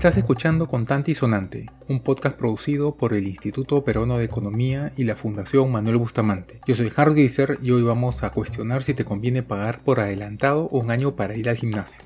Estás escuchando Contante y Sonante, un podcast producido por el Instituto Peruano de Economía y la Fundación Manuel Bustamante. Yo soy Harold Gieser y hoy vamos a cuestionar si te conviene pagar por adelantado un año para ir al gimnasio.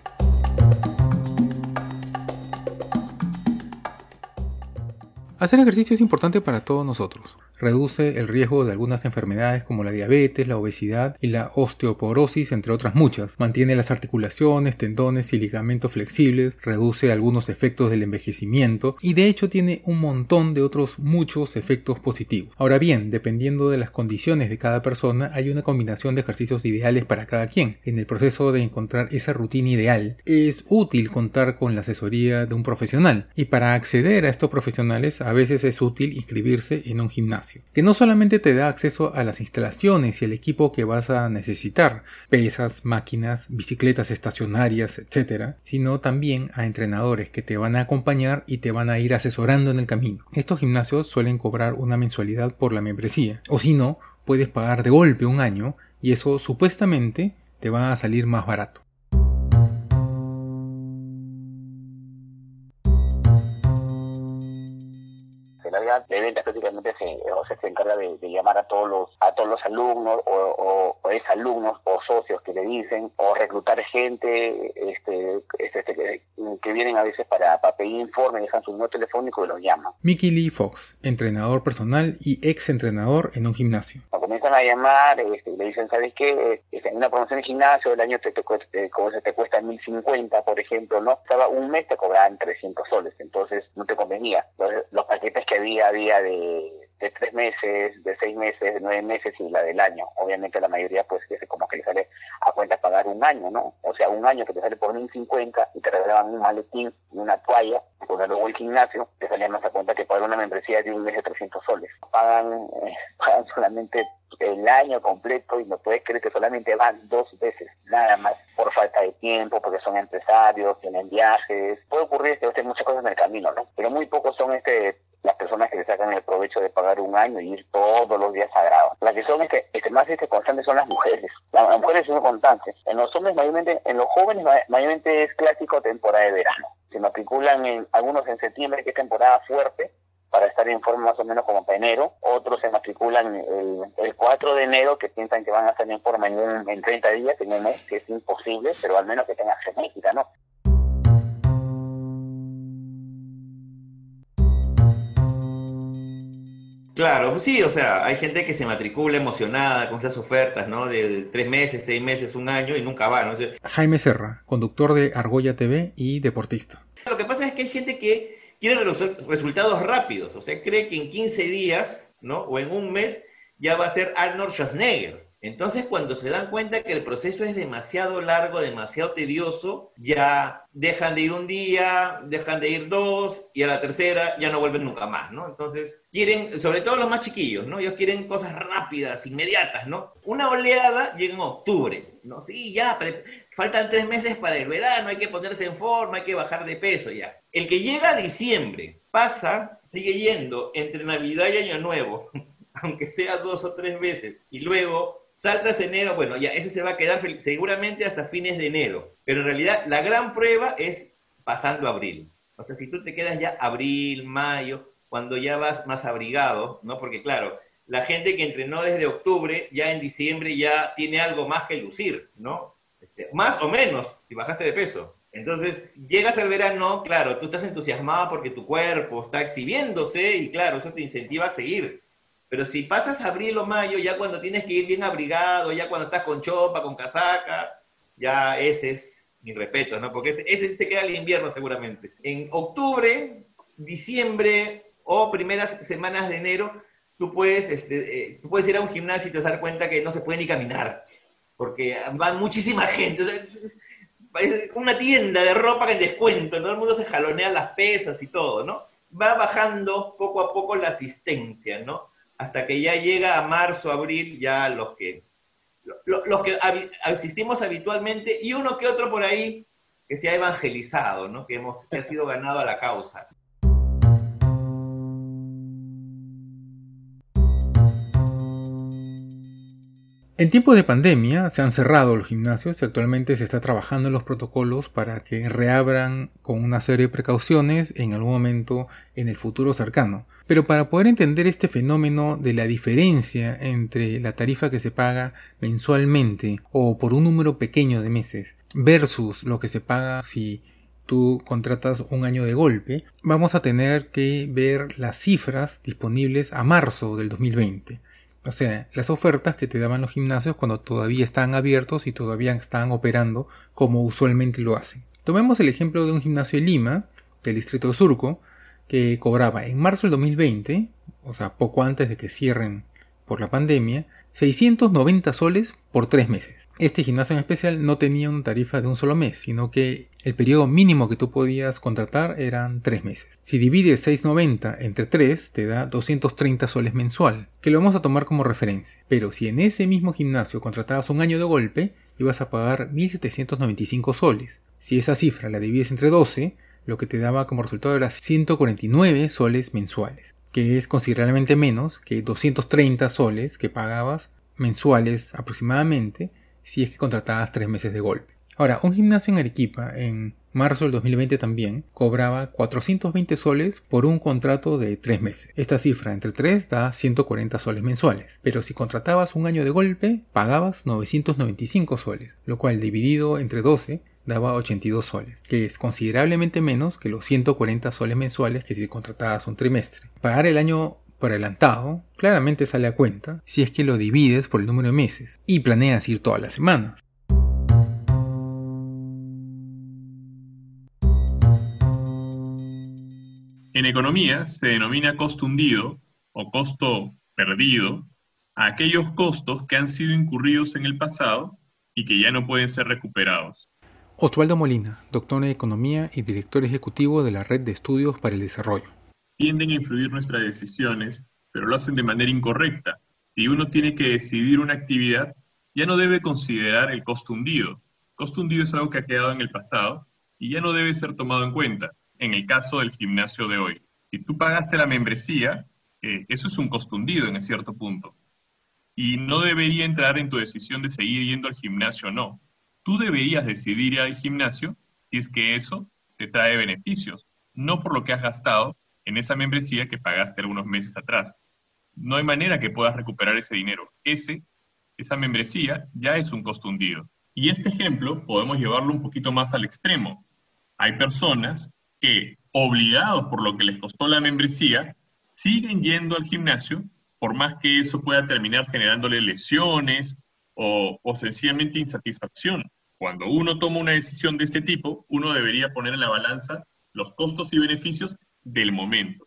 Hacer ejercicio es importante para todos nosotros. Reduce el riesgo de algunas enfermedades como la diabetes, la obesidad y la osteoporosis, entre otras muchas. Mantiene las articulaciones, tendones y ligamentos flexibles, reduce algunos efectos del envejecimiento y de hecho tiene un montón de otros muchos efectos positivos. Ahora bien, dependiendo de las condiciones de cada persona, hay una combinación de ejercicios ideales para cada quien. En el proceso de encontrar esa rutina ideal, es útil contar con la asesoría de un profesional y para acceder a estos profesionales a veces es útil inscribirse en un gimnasio que no solamente te da acceso a las instalaciones y el equipo que vas a necesitar, pesas, máquinas, bicicletas estacionarias, etc., sino también a entrenadores que te van a acompañar y te van a ir asesorando en el camino. Estos gimnasios suelen cobrar una mensualidad por la membresía, o si no, puedes pagar de golpe un año y eso supuestamente te va a salir más barato. De ventas prácticamente se, o se encarga de, llamar a todos los a todos los alumnos o, o, exalumnos o socios que le dicen o reclutar gente este, este, este que, vienen a veces para, pedir informe, dejan su número telefónico y los llaman. Mickey Lee Fox, entrenador personal y ex entrenador en un gimnasio. comienzan a llamar, este, le dicen, ¿sabes qué? Este, en una promoción de gimnasio el año te, te, te, te cuesta 1050, por ejemplo, ¿no? Estaba un mes te cobraban 300 soles, entonces no te convenía. los paquetes que había día de, tres meses, de seis meses, de nueve meses y la del año. Obviamente la mayoría pues como que le sale a cuenta pagar un año, ¿no? O sea, un año que te sale por 1.050 y te regalaban un maletín y una toalla, y luego el gimnasio, te salía más a cuenta que pagar una membresía de un mes de 300 soles. Pagan, eh, pagan solamente el año completo y no puedes creer que solamente van dos veces, nada más, por falta de tiempo, porque son empresarios, tienen viajes. Puede ocurrir que hacer muchas cosas en el camino, ¿no? Pero muy pocos son este las personas que le sacan el provecho de pagar un año y ir todos los días sagrados. Las que son este, este más este, constantes son las mujeres. Las, mujeres son constantes. En los hombres, mayormente, en los jóvenes, mayormente es clásico temporada de verano. Se matriculan en, algunos en septiembre, que es temporada fuerte, para estar en forma más o menos como para enero. Otros se matriculan el, el 4 de enero, que piensan que van a estar en forma en, en 30 días, en un mes, que es imposible, pero al menos que tengan genética, Claro, sí, o sea, hay gente que se matricula emocionada con esas ofertas, ¿no? De, tres meses, seis meses, un año y nunca va, ¿no? Jaime Serra, conductor de Argolla TV y deportista. Lo que pasa es que hay gente que quiere resultados rápidos, o sea, cree que en 15 días, ¿no? O en un mes ya va a ser Arnold Schwarzenegger. Entonces, cuando se dan cuenta que el proceso es demasiado largo, demasiado tedioso, ya dejan de ir un día, dejan de ir dos, y a la tercera ya no vuelven nunca más, ¿no? Entonces, quieren, sobre todo los más chiquillos, ¿no? Ellos quieren cosas rápidas, inmediatas, ¿no? Una oleada llega en octubre, ¿no? Sí, ya, faltan tres meses para el verano, hay que ponerse en forma, hay que bajar de peso ya. El que llega a diciembre, pasa, sigue yendo entre Navidad y Año Nuevo, aunque sea dos o tres veces, y luego Saltas enero, bueno, ya ese se va a quedar seguramente hasta fines de enero, pero en realidad la gran prueba es pasando abril. O sea, si tú te quedas ya abril, mayo, cuando ya vas más abrigado, ¿no? Porque claro, la gente que entrenó desde octubre, ya en diciembre ya tiene algo más que lucir, ¿no? Este, más o menos, si bajaste de peso. Entonces, llegas al verano, claro, tú estás entusiasmado porque tu cuerpo está exhibiéndose y claro, eso te incentiva a seguir. Pero si pasas abril o mayo, ya cuando tienes que ir bien abrigado, ya cuando estás con chopa, con casaca, ya ese es mi respeto, ¿no? Porque ese, ese se queda el invierno seguramente. En octubre, diciembre o primeras semanas de enero, tú puedes, este, eh, puedes ir a un gimnasio y te dar cuenta que no se puede ni caminar, porque va muchísima gente. Es una tienda de ropa que descuento, todo el mundo se jalonea las pesas y todo, ¿no? Va bajando poco a poco la asistencia, ¿no? Hasta que ya llega a marzo, abril, ya los que, los, que asistimos habitualmente y uno que otro por ahí que se ha evangelizado, ¿no? que, hemos, que ha sido ganado a la causa. En tiempos de pandemia se han cerrado los gimnasios y actualmente se está trabajando en los protocolos para que reabran con una serie de precauciones en algún momento en el futuro cercano. Pero para poder entender este fenómeno de la diferencia entre la tarifa que se paga mensualmente o por un número pequeño de meses versus lo que se paga si tú contratas un año de golpe, vamos a tener que ver las cifras disponibles a marzo del 2020. O sea, las ofertas que te daban los gimnasios cuando todavía estaban abiertos y todavía estaban operando como usualmente lo hacen. Tomemos el ejemplo de un gimnasio en Lima, del distrito de Surco, que cobraba en marzo del 2020, o sea, poco antes de que cierren por la pandemia, 690 soles por tres meses. Este gimnasio en especial no tenía una tarifa de un solo mes, sino que el periodo mínimo que tú podías contratar eran tres meses. Si divides 690 entre 3 te da 230 soles mensual, que lo vamos a tomar como referencia. Pero si en ese mismo gimnasio contratabas un año de golpe, ibas a pagar 1795 soles. Si esa cifra la divides entre 12, lo que te daba como resultado era 149 soles mensuales, que es considerablemente menos que 230 soles que pagabas mensuales aproximadamente si es que contratabas tres meses de golpe. Ahora, un gimnasio en Arequipa en marzo del 2020 también cobraba 420 soles por un contrato de tres meses. Esta cifra entre 3 da 140 soles mensuales, pero si contratabas un año de golpe pagabas 995 soles, lo cual dividido entre 12 daba 82 soles, que es considerablemente menos que los 140 soles mensuales que si contratabas un trimestre. Pagar el año por adelantado claramente sale a cuenta si es que lo divides por el número de meses y planeas ir todas las semanas. En economía se denomina costo hundido o costo perdido a aquellos costos que han sido incurridos en el pasado y que ya no pueden ser recuperados. Osvaldo Molina, doctor en Economía y director ejecutivo de la Red de Estudios para el Desarrollo. Tienden a influir nuestras decisiones, pero lo hacen de manera incorrecta. Si uno tiene que decidir una actividad, ya no debe considerar el costo hundido. Costo hundido es algo que ha quedado en el pasado y ya no debe ser tomado en cuenta en el caso del gimnasio de hoy. Si tú pagaste la membresía, eh, eso es un costo hundido en cierto punto. Y no debería entrar en tu decisión de seguir yendo al gimnasio o no. Tú deberías decidir ir al gimnasio si es que eso te trae beneficios, no por lo que has gastado en esa membresía que pagaste algunos meses atrás. No hay manera que puedas recuperar ese dinero. Ese, esa membresía ya es un costo hundido. Y este ejemplo podemos llevarlo un poquito más al extremo. Hay personas que, obligados por lo que les costó la membresía, siguen yendo al gimnasio, por más que eso pueda terminar generándole lesiones o, sencillamente insatisfacción. Cuando uno toma una decisión de este tipo, uno debería poner en la balanza los costos y beneficios del momento.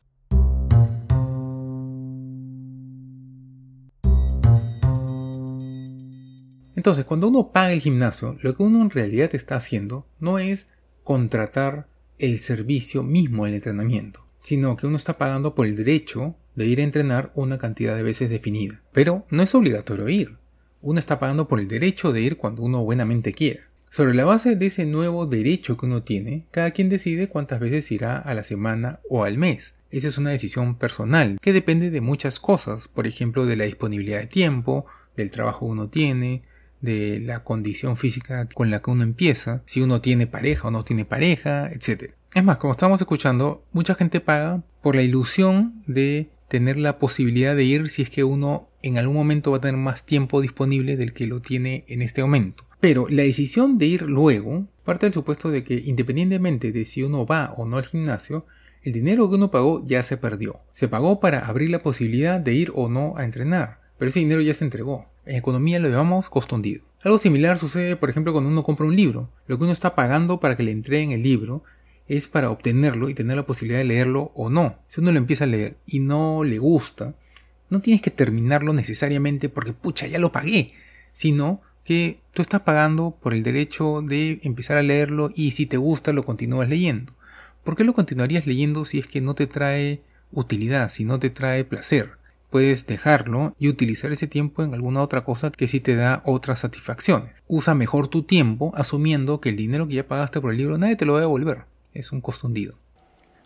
Entonces, cuando uno paga el gimnasio, lo que uno en realidad está haciendo no es contratar el servicio mismo del entrenamiento, sino que uno está pagando por el derecho de ir a entrenar una cantidad de veces definida. Pero no es obligatorio ir. Uno está pagando por el derecho de ir cuando uno buenamente quiera. Sobre la base de ese nuevo derecho que uno tiene, cada quien decide cuántas veces irá a la semana o al mes. Esa es una decisión personal que depende de muchas cosas, por ejemplo de la disponibilidad de tiempo, del trabajo que uno tiene, de la condición física con la que uno empieza, si uno tiene pareja o no tiene pareja, etc. Es más, como estamos escuchando, mucha gente paga por la ilusión de tener la posibilidad de ir si es que uno en algún momento va a tener más tiempo disponible del que lo tiene en este momento. Pero la decisión de ir luego parte del supuesto de que independientemente de si uno va o no al gimnasio, el dinero que uno pagó ya se perdió. Se pagó para abrir la posibilidad de ir o no a entrenar, pero ese dinero ya se entregó. En economía lo llamamos costo hundido. Algo similar sucede, por ejemplo, cuando uno compra un libro. Lo que uno está pagando para que le entreguen el libro es para obtenerlo y tener la posibilidad de leerlo o no. Si uno lo empieza a leer y no le gusta, no tienes que terminarlo necesariamente porque pucha, ya lo pagué, sino que tú estás pagando por el derecho de empezar a leerlo y si te gusta lo continúas leyendo. ¿Por qué lo continuarías leyendo si es que no te trae utilidad, si no te trae placer? puedes dejarlo y utilizar ese tiempo en alguna otra cosa que sí te da otras satisfacciones. Usa mejor tu tiempo asumiendo que el dinero que ya pagaste por el libro nadie te lo va a devolver. Es un costo hundido.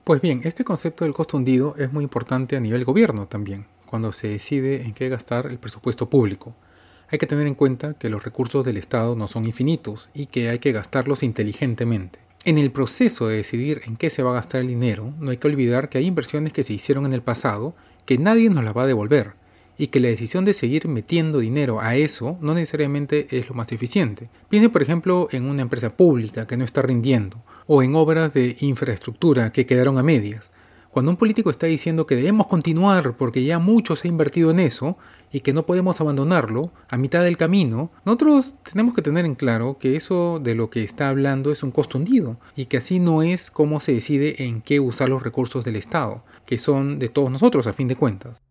Pues bien, este concepto del costo hundido es muy importante a nivel gobierno también, cuando se decide en qué gastar el presupuesto público. hay que tener en cuenta que los recursos del Estado no son infinitos y que hay que gastarlos inteligentemente. En el proceso de decidir en qué se va a gastar el dinero, no hay que olvidar que hay inversiones que se hicieron en el pasado que nadie nos las va a devolver y que la decisión de seguir metiendo dinero a eso no necesariamente es lo más eficiente. Piense por ejemplo en una empresa pública que no está rindiendo o en obras de infraestructura que quedaron a medias. Cuando un político está diciendo que debemos continuar porque ya mucho se ha invertido en eso y que no podemos abandonarlo a mitad del camino, nosotros tenemos que tener en claro que eso de lo que está hablando es un costo hundido y que así no es como se decide en qué usar los recursos del Estado, que son de todos nosotros a fin de cuentas.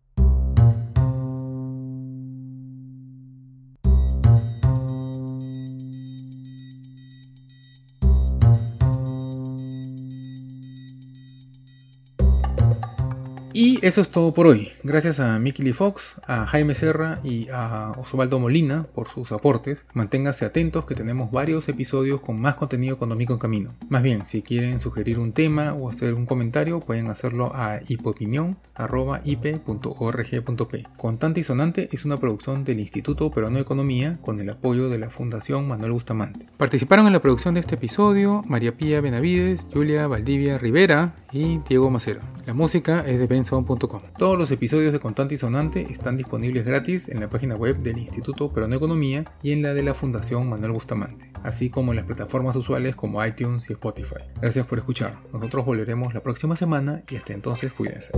Eso es todo por hoy. Gracias a Mickey Lee Fox, a Jaime Serra y a Osvaldo Molina por sus aportes. Manténganse atentos que tenemos varios episodios con más contenido económico en camino. Más bien, si quieren sugerir un tema o hacer un comentario, pueden hacerlo a hipopinión.ip.org.p. Contante y Sonante es una producción del Instituto Peruano de Economía con el apoyo de la Fundación Manuel Bustamante. Participaron en la producción de este episodio María Pía Benavides, Julia Valdivia Rivera y Diego Macero. La música es de benson.com. Todos los episodios de Contante y Sonante están disponibles gratis en la página web del Instituto Peruano Economía y en la de la Fundación Manuel Bustamante, así como en las plataformas usuales como iTunes y Spotify. Gracias por escuchar. Nosotros volveremos la próxima semana y hasta entonces cuídense.